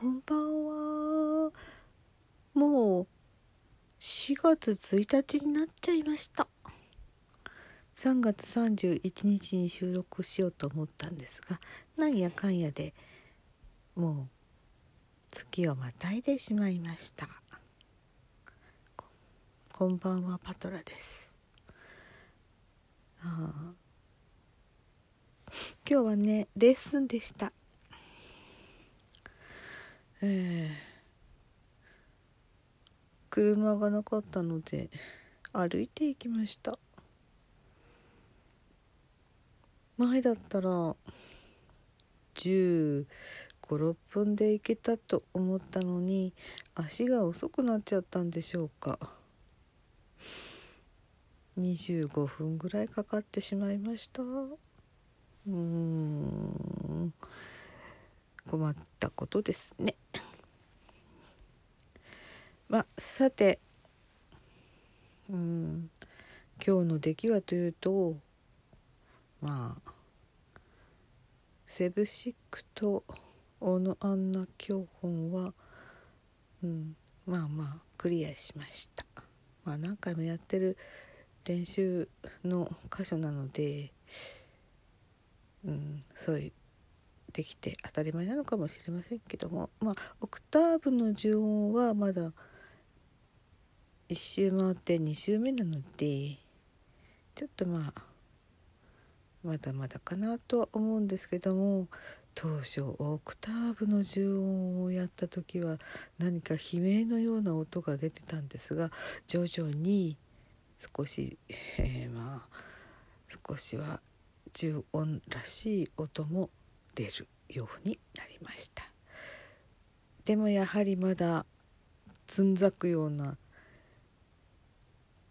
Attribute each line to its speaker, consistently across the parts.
Speaker 1: こんばんは。もう4月1日になっちゃいました。3月31日に収録しようと思ったんですが、なんやかんやでもう月をまたいでしまいました。ここんばんは、パトラです。ああ今日はね、レッスンでした。ええ。車がなかったので歩いて行きました。前だったら1 5 6分で行けたと思ったのに足が遅くなっちゃったんでしょうか。25分ぐらいかかってしまいました。うーん。困ったことですね。まあさてうん今日の出来はというとまあセブシックと小野アンナ教本は、うん、まあまあクリアしました。まあ何回もやってる練習の箇所なので、うん、そういうできて当たり前なのかもしれませんけどもまあオクターブの重音はまだ1周回って2周目なのでちょっとまあまだまだかなとは思うんですけども当初オクターブの重音をやった時は何か悲鳴のような音が出てたんですが徐々に少し、えー、まあ少しは重音らしい音も出るようになりました。でもやはりまだつんざくような、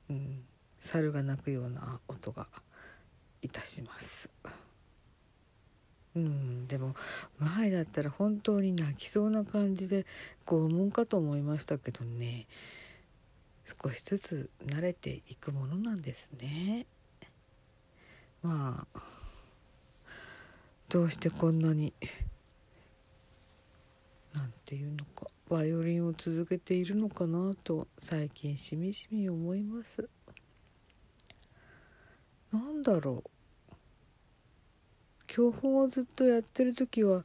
Speaker 1: うん、猿が鳴くような音がいたします。うんでも前だったら本当に泣きそうな感じで拷問かと思いましたけどね。少しずつ慣れていくものなんですね。まあどうしてこんなになんていうのかバイオリンを続けているのかなと最近しみじみ思います。なんだろう。教本をずっとやってる時は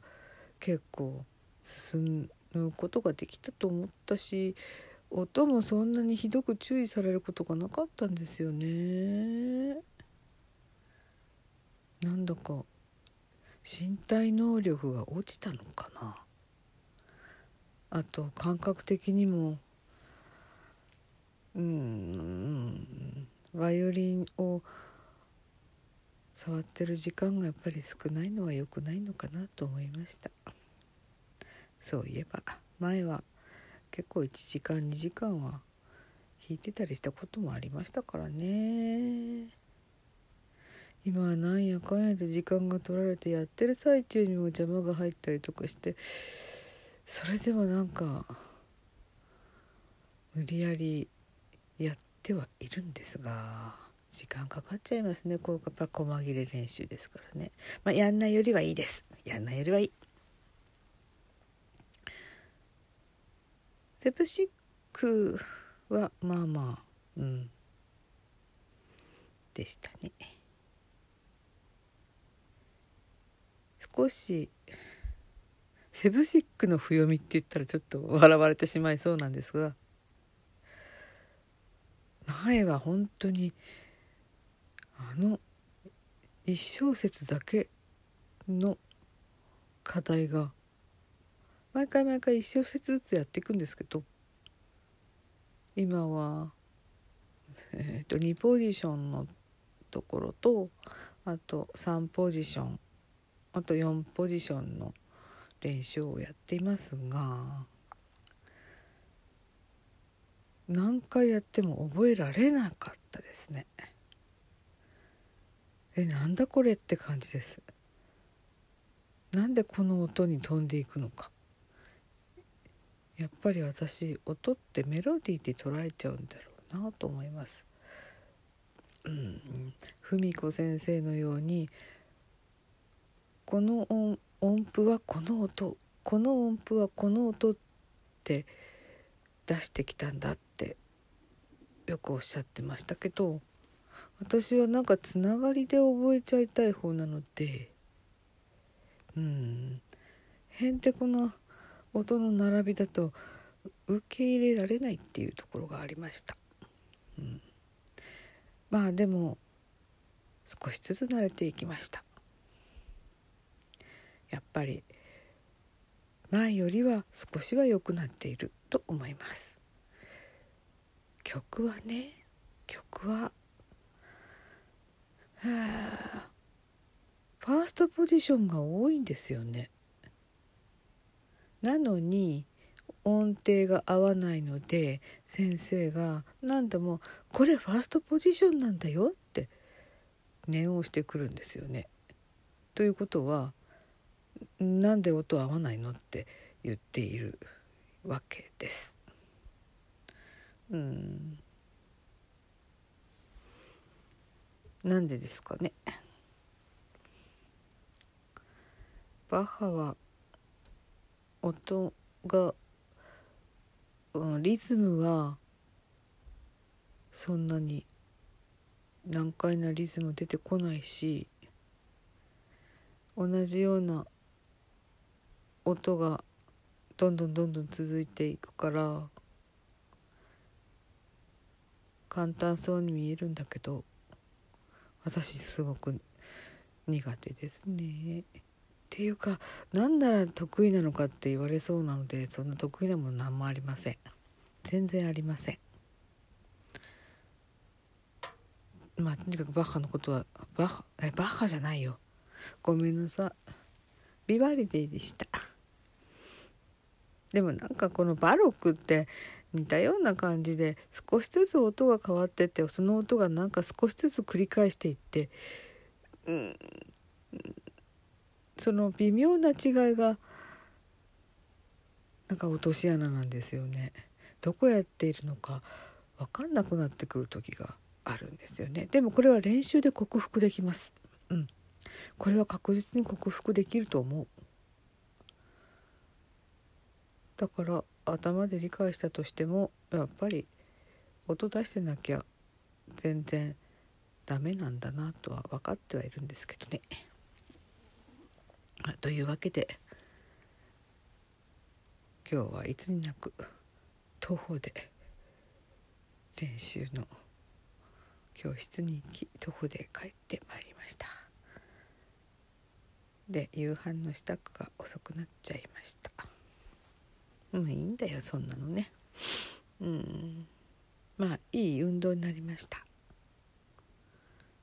Speaker 1: 結構進むことができたと思ったし音もそんなにひどく注意されることがなかったんですよね。なんだか身体能力が落ちたのかな？あと感覚的にもうんバイオリンを触ってる時間がやっぱり少ないのは良くないのかなと思いました。そういえば前は結構1時間2時間は弾いてたりしたこともありましたからね。今はなんやかんやで時間が取られてやってる最中にも邪魔が入ったりとかしてそれでもなんか無理やりやってはいるんですが時間かかっちゃいますね。こうやっぱ細切れ練習ですからね。まあやんないよりはいいです。やんないよりはいい。セプシックはまあまあうん。でしたね。少しセブシックの譜読みって言ったらちょっと笑われてしまいそうなんですが前は本当にあの一小節だけの課題が毎回毎回一小節ずつやっていくんですけど今は、えー、と2ポジションのところとあと3ポジションあと4ポジションの練習をやっていますが何回やっても覚えられなかったですね。えなんだこれって感じです。なんでこの音に飛んでいくのか。やっぱり私音ってメロディーで捉えちゃうんだろうなと思います。うん、文子先生のようにこの音音符はこの音この音符はこの音って出してきたんだってよくおっしゃってましたけど私はなんかつながりで覚えちゃいたい方なのでうんへんてこな音の並びだと受け入れられないっていうところがありました。うん、まあでも少しずつ慣れていきましたやっぱり前よりは少しは良くなっていると思います曲はね曲ははファーストポジションが多いんですよねなのに音程が合わないので先生が何度も「これファーストポジションなんだよ」って念をしてくるんですよね。ということは「なんで音合わないの?」って言っているわけです。うんなんでですかね。バッハは音がうん、リズムはそんなに難解なリズム出てこないし同じような音がどんどんどんどん続いていくから簡単そうに見えるんだけど私すごく苦手ですね。っていうか何なら得意なのかって言われそうなのでそんな得意なもの何もありません。全然ありません。まあとにかくバッハのことはバッハえバッハじゃないよ。ごめんなさい。ビバリディでした。でもなんかこのバロックって似たような感じで少しずつ音が変わってってその音がなんか少しずつ繰り返していってうんその微妙な違いがなんか落とし穴なんですよね。どこやっているのか分かんなくなってくる時があるんですよね。でもこれは練習で克服できます。うん。これは確実に克服できると思う。だから頭で理解したとしてもやっぱり音出してなきゃ全然ダメなんだなとは分かってはいるんですけどね。というわけで今日はいつになく徒歩で練習の教室に行き徒歩で帰ってまいりましたで夕飯の支度が遅くなっちゃいましたうんいいんだよそんなのね。うん。まあいい運動になりました。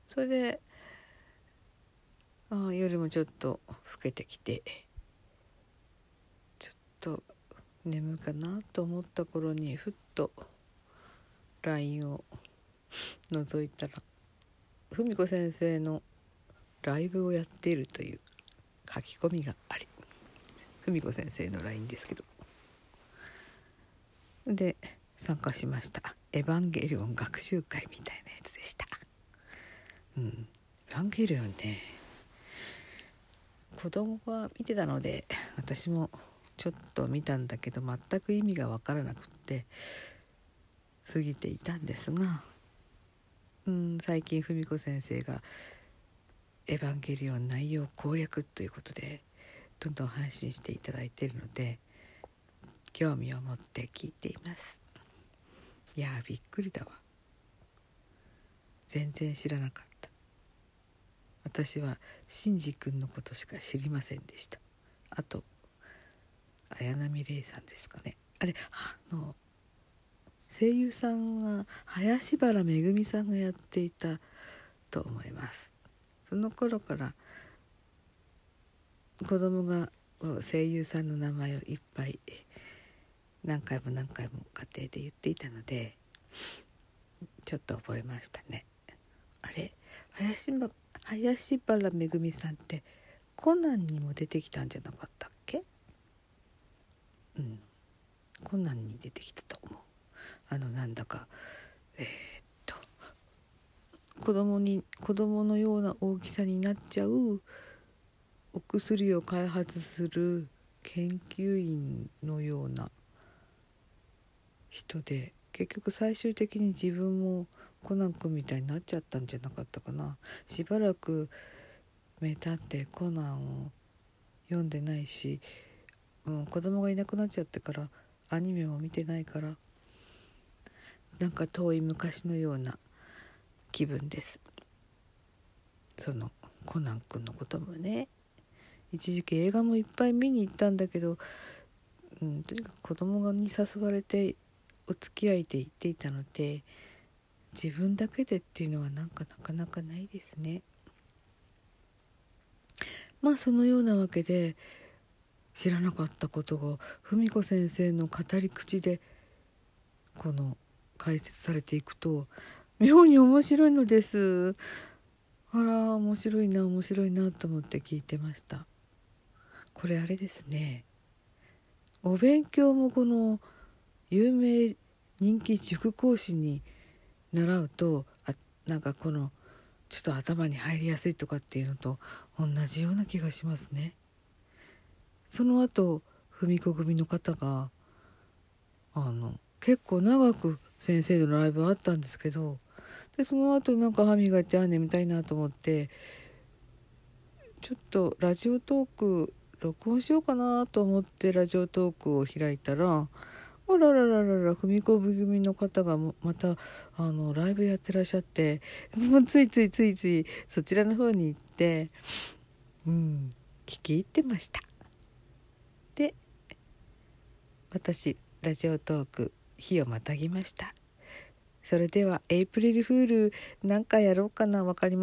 Speaker 1: それであ夜もちょっと更けてきてちょっと眠かなと思った頃にふっと LINE を覗いたら文子先生のライブをやっているという書き込みがあり文子先生の LINE ですけど。で参加しました「エヴァンゲリオン学習会」みたいなやつでした。うん。エヴァンゲリオンね子供が見てたので私もちょっと見たんだけど全く意味が分からなくって過ぎていたんですが、うん、最近文子先生が「エヴァンゲリオン内容攻略」ということでどんどん配信していただいているので興味を持って聞いています。いやびっくりだわ。全然知らなかった。私はシンジ君のことしか知りませんでした。あと綾波レイさんですかね。あれあの声優さんは林原めぐみさんがやっていたと思います。その頃から子供が声優さんの名前をいっぱい何回も何回も家庭で言っていたのでちょっと覚えましたね。あれ？林林原めぐみさんってコナンにも出てきたんじゃなかったっけ？うん。コナンに出てきたと思う。あのなんだかえー、っと子供に子供のような大きさになっちゃうお薬を開発する研究員のような人で結局最終的に自分もコナン君みたいになっちゃったんじゃなかったかな。しばらく目立ってコナンを読んでないし、うん、子供がいなくなっちゃってからアニメも見てないからなんか遠い昔のような気分です。そのコナン君のこともね。一時期映画もいっぱい見に行ったんだけど、うん、とにかく子供に誘われてお付き合いで行っていたので自分だけでっていうのはなんかなかなかないですね。まあそのようなわけで知らなかったことが文子先生の語り口でこの解説されていくと妙に面白いのです。あら面白いな面白いなと思って聞いてました。これあれですね。お勉強もこの有名人気塾講師に習うとあなんかこのちょっと頭に入りやすいとかっていうのと同じような気がしますね。その後文子組の方があの結構長く先生のライブあったんですけどでその後なんか歯磨いてあねみたいなと思ってちょっとラジオトーク録音しようかなと思ってラジオトークを開いたらあららららら踏み込み組の方がまたあのライブやってらっしゃってもうついついついついそちらの方に行ってうん聞き入ってました。で私ラジオトーク日をまたぎました。それではエイプリルフールなんかやろうかな分かりま